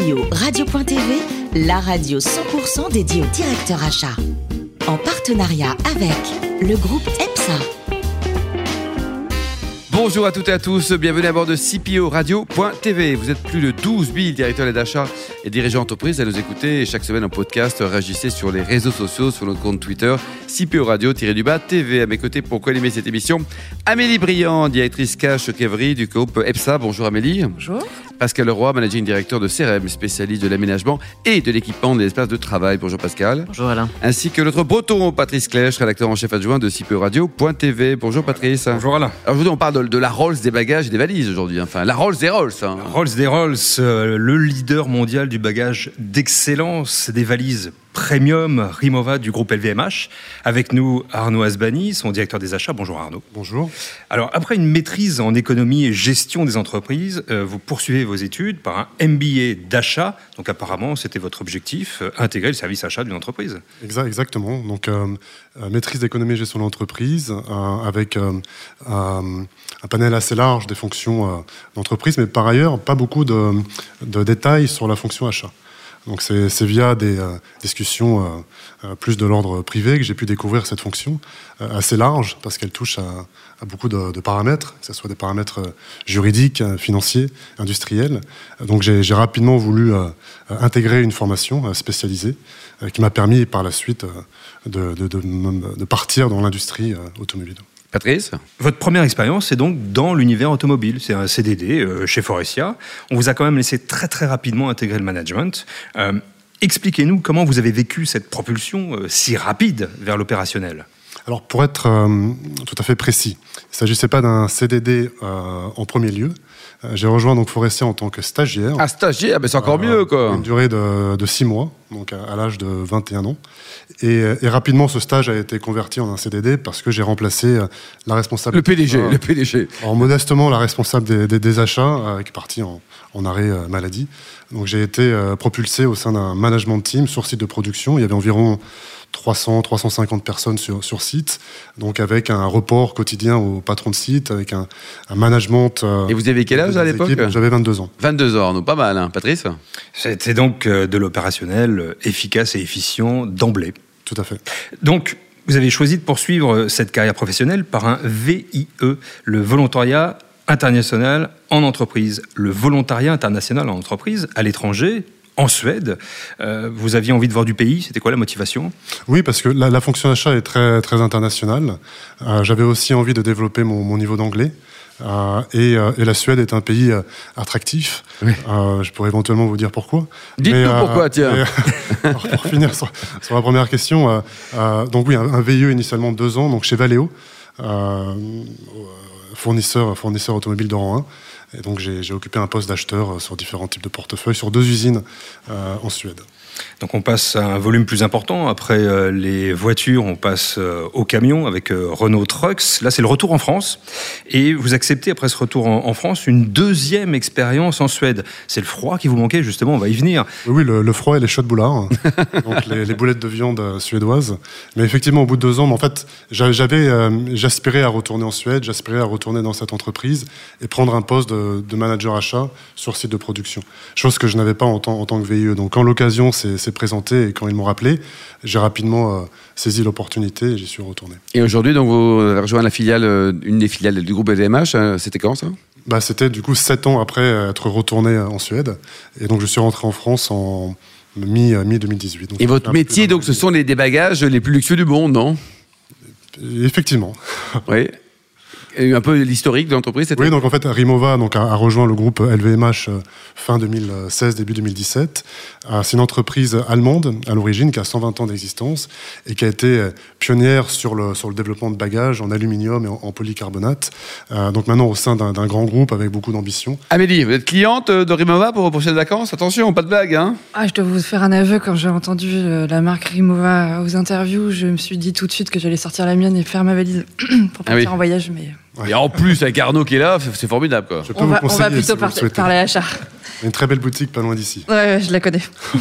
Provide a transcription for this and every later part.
CPO Radio.tv, la radio 100% dédiée au directeur achat. En partenariat avec le groupe EPSA. Bonjour à toutes et à tous, bienvenue à bord de CPO Radio.tv. Vous êtes plus de 12 000 directeurs d'achat et dirigeants d'entreprise à nous écouter. Chaque semaine en podcast, réagissez sur les réseaux sociaux, sur notre compte Twitter, CPO Radio-du-bas TV. À mes côtés pour co-animer cette émission, Amélie Briand, directrice cash Kevry du groupe EPSA. Bonjour Amélie. Bonjour. Pascal Leroy, managing directeur de CRM, spécialiste de l'aménagement et de l'équipement des espaces de travail. Bonjour Pascal. Bonjour Alain. Ainsi que notre breton Patrice Clèche, rédacteur en chef adjoint de CPO Radio.tv. Bonjour Patrice. Bonjour Alain. Alors aujourd'hui, on parle de, de la Rolls des bagages et des valises aujourd'hui. Enfin, la Rolls des Rolls. hein. Rolls des Rolls, euh, le leader mondial du bagage d'excellence des valises premium Rimowa du groupe LVMH. Avec nous, Arnaud Asbani, son directeur des achats. Bonjour Arnaud. Bonjour. Alors, après une maîtrise en économie et gestion des entreprises, euh, vous poursuivez vos études par un MBA d'achat. Donc, apparemment, c'était votre objectif, euh, intégrer le service achat d'une entreprise. Exa- exactement. Donc, euh, maîtrise d'économie et gestion d'entreprise, euh, avec un, panel assez large des fonctions d'entreprise, mais par ailleurs, pas beaucoup de, de détails sur la fonction achat. Donc, c'est via des euh, discussions euh, euh, plus de l'ordre privé que j'ai pu découvrir cette fonction assez large, parce qu'elle touche à, beaucoup de, paramètres, que ce soit des paramètres juridiques, financiers, industriels. Donc, j'ai rapidement voulu intégrer une formation spécialisée qui m'a permis par la suite de, partir dans l'industrie automobile. Patrice Votre première expérience, c'est donc dans l'univers automobile. C'est un CDD euh, chez Forestia. On vous a quand même laissé très très rapidement intégrer le management. Euh, Expliquez-nous comment vous avez vécu cette propulsion euh, si rapide vers l'opérationnel. Alors pour être euh, tout à fait précis, il ne s'agissait pas d'un CDD euh, en premier lieu. Euh, j'ai rejoint donc Forestia en tant que stagiaire. Ah, stagiaire, ben c'est encore Euh, mieux, quoi. Une durée de, de six mois, donc à, à l'âge de 21 ans. Et, et rapidement, ce stage a été converti en un CDD parce que j'ai remplacé la responsable. Le PDG, le PDG. alors, modestement, la responsable des, des- des achats, qui est partie en, en arrêt euh, maladie. Donc j'ai été euh, propulsé au sein d'un management team sur site de production. Il y avait environ 300, 350 personnes sur, sur site, donc avec un report quotidien au patron de site, avec un, un management. euh, Et vous avez quel âge à l'époque. J'avais 22 ans. 22 ans, non, pas mal, hein. Patrice C'était donc de l'opérationnel efficace et efficient d'emblée. Tout à fait. Donc, vous avez choisi de poursuivre cette carrière professionnelle par un VIE, le volontariat international en entreprise. Le volontariat international en entreprise à l'étranger, en Suède. Euh, vous aviez envie de voir du pays, c'était quoi la motivation? Oui, parce que la, la fonction achat est très, très internationale. Euh, J'avais aussi envie de développer mon, mon niveau d'anglais. Euh, et, euh, et la Suède est un pays euh, attractif. Oui. Euh, je pourrais éventuellement vous dire pourquoi. Dites-nous pourquoi, tiens. pour finir sur, sur la première question, euh, euh, donc oui, un, un VIE initialement de deux ans, donc chez Valeo, euh, fournisseur, fournisseur automobile de rang 1. Et donc j'ai occupé un poste d'acheteur euh, sur différents types de portefeuilles sur deux usines euh, en Suède. Donc on passe à un volume plus important. Après euh, les voitures, on passe euh, aux camions avec euh, Renault Trucks. Là, c'est le retour en France. Et vous acceptez, après ce retour en, en France, une deuxième expérience en Suède. C'est le froid qui vous manquait, justement, on va y venir. Oui, oui, le, le froid et les chauds de boulard, donc les, les boulettes de viande suédoises. Mais effectivement, au bout de deux ans, mais en fait, j'a- j'avais, j'aspirais à retourner en Suède, j'aspirais à retourner dans cette entreprise et prendre un poste de, de manager achat sur site de production. Chose que je n'avais pas en tant, en tant que VIE. Donc, quand l'occasion s'est présentée et quand ils m'ont rappelé, j'ai rapidement euh, saisi l'opportunité et j'y suis retourné. Et aujourd'hui, donc, vous avez rejoint la filiale, euh, une des filiales du groupe LVMH. euh, C'était quand, ça? Bah, c'était du coup sept ans après être retourné en Suède. Et donc, je suis rentré en France en mi- euh, mi-2018. Donc, Et votre métier, donc, ce sont les, des bagages les plus luxueux du monde, non? Effectivement. Oui. Un peu l'historique de l'entreprise, Oui, donc en fait, Rimova donc, a, a rejoint le groupe LVMH euh, fin 2016, début 2017. Euh, C'est une entreprise allemande à l'origine qui a 120 ans d'existence et qui a été euh, pionnière sur le, sur le développement de bagages en aluminium et en, en polycarbonate. Euh, donc maintenant au sein d'un grand groupe avec beaucoup d'ambition. Amélie, vous êtes cliente de Rimova pour vos prochaines vacances? Attention, pas de blague, hein Ah, je dois vous faire un aveu, quand j'ai entendu la marque Rimowa aux interviews, je me suis dit tout de suite que j'allais sortir la mienne et faire ma valise pour partir Ah oui. en voyage, mais Et en plus, avec Arnaud qui est là, c'est formidable, quoi. Je peux on vous va, on va plutôt si par- parler achat. Il y a une très belle boutique pas loin d'ici. Ouais, ouais, je la connais.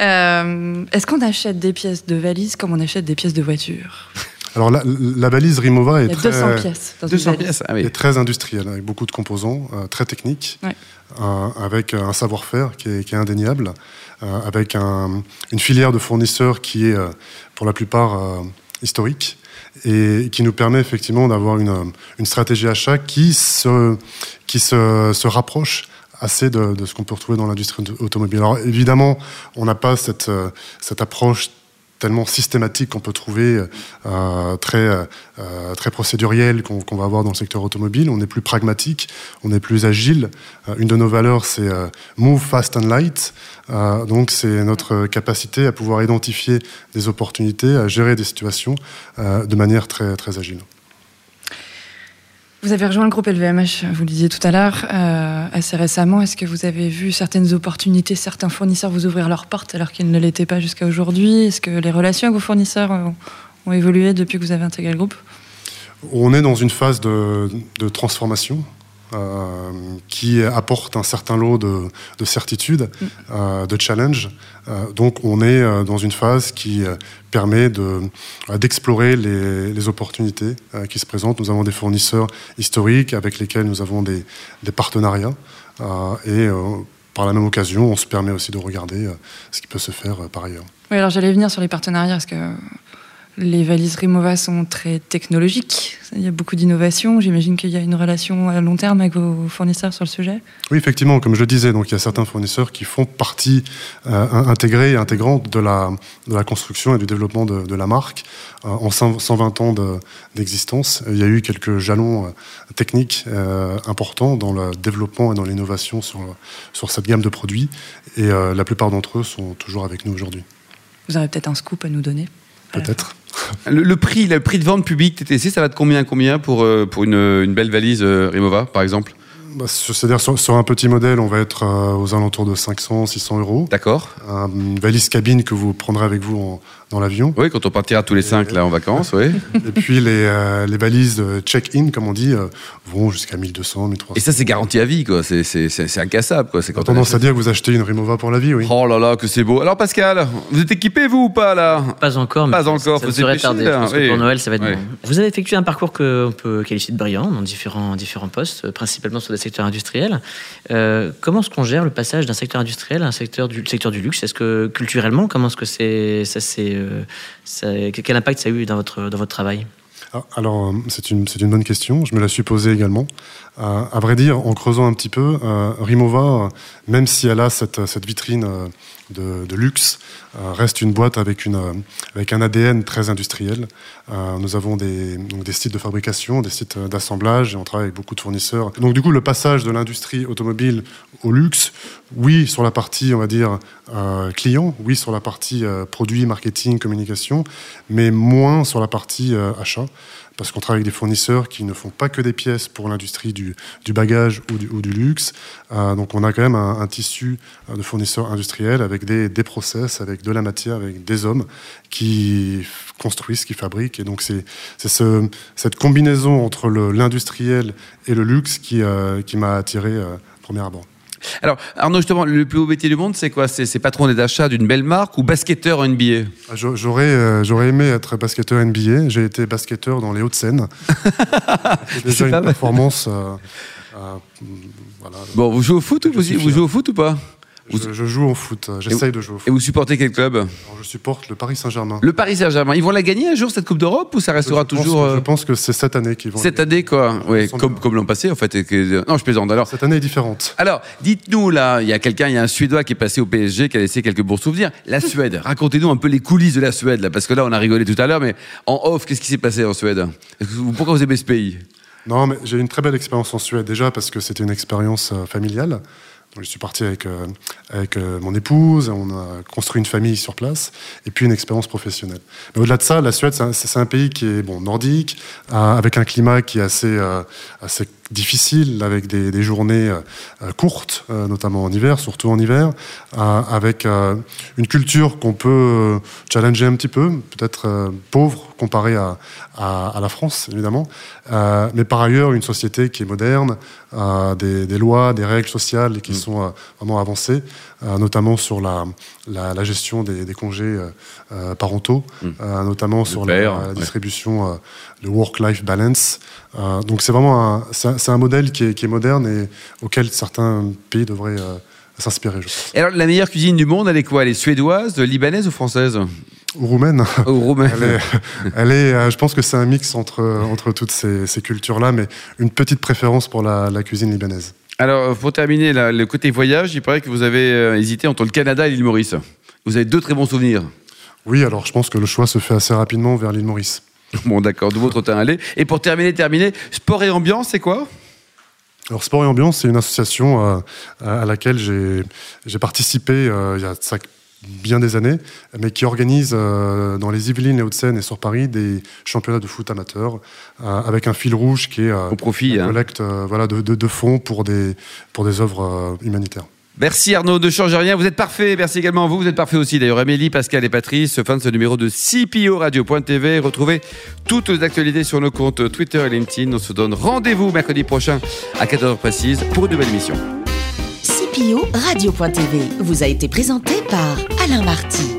Euh, Est-ce qu'on achète des pièces de valise comme on achète des pièces de voiture? Alors la, la valise Rimova est Il y a très, 200 pièces dans 200 une valise. pièces, ah oui. est très industrielle avec beaucoup de composants, euh, très techniques. Ouais. avec un savoir-faire qui est, indéniable, avec une filière de fournisseurs qui est pour la plupart historique et qui nous permet effectivement d'avoir une, stratégie achat qui se, qui se, rapproche assez de, de ce qu'on peut retrouver dans l'industrie automobile. Alors évidemment, on n'a pas cette, cette approche tellement systématique qu'on peut trouver, euh, très, euh, très procéduriel qu'on va avoir dans le secteur automobile. On est plus pragmatique, on est plus agile. Euh, une de nos valeurs, c'est move fast and light. donc, c'est notre capacité à pouvoir identifier des opportunités, à gérer des situations de manière très, très agile. Vous avez rejoint le groupe LVMH, vous le disiez tout à l'heure, euh, assez récemment. Est-ce que vous avez vu certaines opportunités, certains fournisseurs vous ouvrir leurs portes alors qu'ils ne l'étaient pas jusqu'à aujourd'hui? Est-ce que les relations avec vos fournisseurs ont, évolué depuis que vous avez intégré le groupe? On est dans une phase de transformation euh, qui apporte un certain lot de, de certitudes, mm. euh, de challenges. Euh, donc on est dans une phase qui permet d'explorer les, les, opportunités qui se présentent. Nous avons des fournisseurs historiques avec lesquels nous avons des, des partenariats. et par la même occasion, on se permet aussi de regarder ce qui peut se faire par ailleurs. Oui, alors j'allais venir sur les partenariats, parce que les valises Rimova sont très technologiques. Il y a beaucoup d'innovations. J'imagine qu'il y a une relation à long terme avec vos fournisseurs sur le sujet. Oui, effectivement, comme je le disais, donc il y a certains fournisseurs qui font partie euh, intégrée et intégrante de la, de la construction et du développement de, la marque. Euh, en 120 ans d'existence, il y a eu quelques jalons euh, techniques importants dans le développement et dans l'innovation sur, sur cette gamme de produits. Et la plupart d'entre eux sont toujours avec nous aujourd'hui. Vous aurez peut-être un scoop à nous donner Peut-être. Le, prix, le prix de vente public TTC, ça va de combien combien pour, euh, pour une, une belle valise euh, Rimova, par exemple bah, C'est-à-dire sur, un petit modèle, on va être euh, aux alentours de 500, 600 euros. D'accord. Une valise cabine que vous prendrez avec vous en, dans l'avion. Oui, quand on partira tous les cinq là en vacances, oui. Et puis les, euh, les valises check-in, comme on dit, euh, vont jusqu'à 1200, 1300. Et ça, c'est garanti à vie, quoi. C'est incassable, quoi. C'est quand tendance à dire que vous achetez une Rimova pour la vie, oui. Oh là là, que c'est beau. Alors Pascal, vous êtes équipé vous ou pas là? Pas encore, mais pas encore. Ça, serait tardé. pour Noël, ça va être bon. Vous avez effectué un parcours qu'on peut qualifier de brillant dans différents différents postes, principalement sur des secteurs industriels. Euh, comment est-ce qu'on gère le passage d'un secteur industriel à un secteur du secteur du luxe? Est-ce que culturellement, comment est-ce que c'est ça euh, quel impact ça a eu dans votre, dans votre travail? Ah, alors, euh, c'est une, une, bonne question. Je me la suis posée également. Euh, à vrai dire, en creusant un petit peu, Rimova, même si elle a cette, vitrine de, luxe, reste une boîte avec, un ADN très industriel. nous avons des, sites de fabrication, des sites d'assemblage, et on travaille avec beaucoup de fournisseurs. Donc, du coup, le passage de l'industrie automobile au luxe, oui, sur la partie, on va dire, euh, client, oui, sur la partie euh, produit, marketing, communication, mais moins sur la partie euh, achat, parce qu'on travaille avec des fournisseurs qui ne font pas que des pièces pour l'industrie du, bagage ou du, luxe. donc on a quand même un, tissu de fournisseurs industriels avec des, process, avec de la matière, avec des hommes qui construisent, qui fabriquent. Et donc c'est ce, cette combinaison entre l'industriel et le luxe qui, qui m'a attiré premier abord. Alors, Arnaud, justement, le plus beau métier du monde, c'est quoi? C'est patron d'achat d'une belle marque ou basketteur NBA ah, J'aurais euh, j'aurais aimé être basketteur NBA. J'ai été basketteur dans les Hauts-de-Seine. c'est déjà une performance. Euh, euh, voilà. Bon, vous jouez au foot ou vous, vous jouez au foot ou pas? Je, joue au foot, j'essaye de jouer au foot. Et vous supportez quel club Je supporte le Paris Saint-Germain. Le Paris Saint-Germain. Ils vont la gagner un jour, cette Coupe d'Europe, ou ça restera toujours. Euh, je pense que c'est cette année qu'ils vont. Cette année, quoi. Oui, comme, comme l'an passé, en fait. Non, je plaisante. Alors, cette année est différente. Alors, dites-nous, là, il y a quelqu'un, il y a un Suédois qui est passé au PSG, qui a laissé quelques bons souvenirs. La Suède, racontez-nous un peu les coulisses de la Suède, là, parce que là, on a rigolé tout à l'heure, mais en off, qu'est-ce qui s'est passé en Suède? Pourquoi vous aimez ce pays? Non, mais j'ai eu une très belle expérience en Suède, déjà, parce que c'était une expérience euh, je suis parti avec, euh, avec euh, mon épouse, on a construit une famille sur place, et puis une expérience professionnelle. Mais au-delà de ça, la Suède, c'est un, pays qui est bon, nordique, euh, avec un climat qui est assez, assez difficile, avec des, des journées courtes, notamment en hiver, surtout en hiver, avec une culture qu'on peut challenger un petit peu, peut-être pauvre comparé à, à, la France, évidemment. Euh, mais par ailleurs, une société qui est moderne, des, des, lois, des règles sociales qui mm. sont vraiment avancées, notamment sur la, la, gestion des, des congés parentaux, mm. notamment sur la, distribution de work-life balance. donc c'est vraiment un, c'est un, modèle qui est, qui est, moderne et auquel certains pays devraient s'inspirer. Et alors, la meilleure cuisine du monde, elle est quoi? Elle est suédoise, libanaise ou française? Ou roumaine. Ou roumaine. Elle est, euh, je pense que c'est un mix entre, entre toutes ces, cultures-là, mais une petite préférence pour la, cuisine libanaise. Alors, pour terminer, le côté voyage, il paraît que vous avez euh, hésité entre le Canada et l'île Maurice. Vous avez deux très bons souvenirs. Oui, alors je pense que le choix se fait assez rapidement vers l'île Maurice. Bon, d'accord, d'où votre temps aller. Et pour terminer, terminer, sport et ambiance, c'est quoi? Alors Sport et Ambiance, c'est une association euh, à laquelle j'ai participé euh, il y a bien des années, mais qui organise euh, dans les Yvelines, les Hauts-de-Seine et sur Paris des championnats de foot amateurs avec un fil rouge qui est au profit, hein. collecte voilà, de, de, fonds pour des, pour des œuvres humanitaires. Merci Arnaud, ne changez rien, vous êtes parfait. Merci également à vous, vous êtes parfait aussi. D'ailleurs, Amélie, Pascal et Patrice, fin de ce numéro de CPO Radio.tv. Retrouvez toutes les actualités sur nos comptes Twitter et LinkedIn. On se donne rendez-vous mercredi prochain à 14h précise pour une nouvelle émission. CPO Radio.tv vous a été présenté par Alain Marty.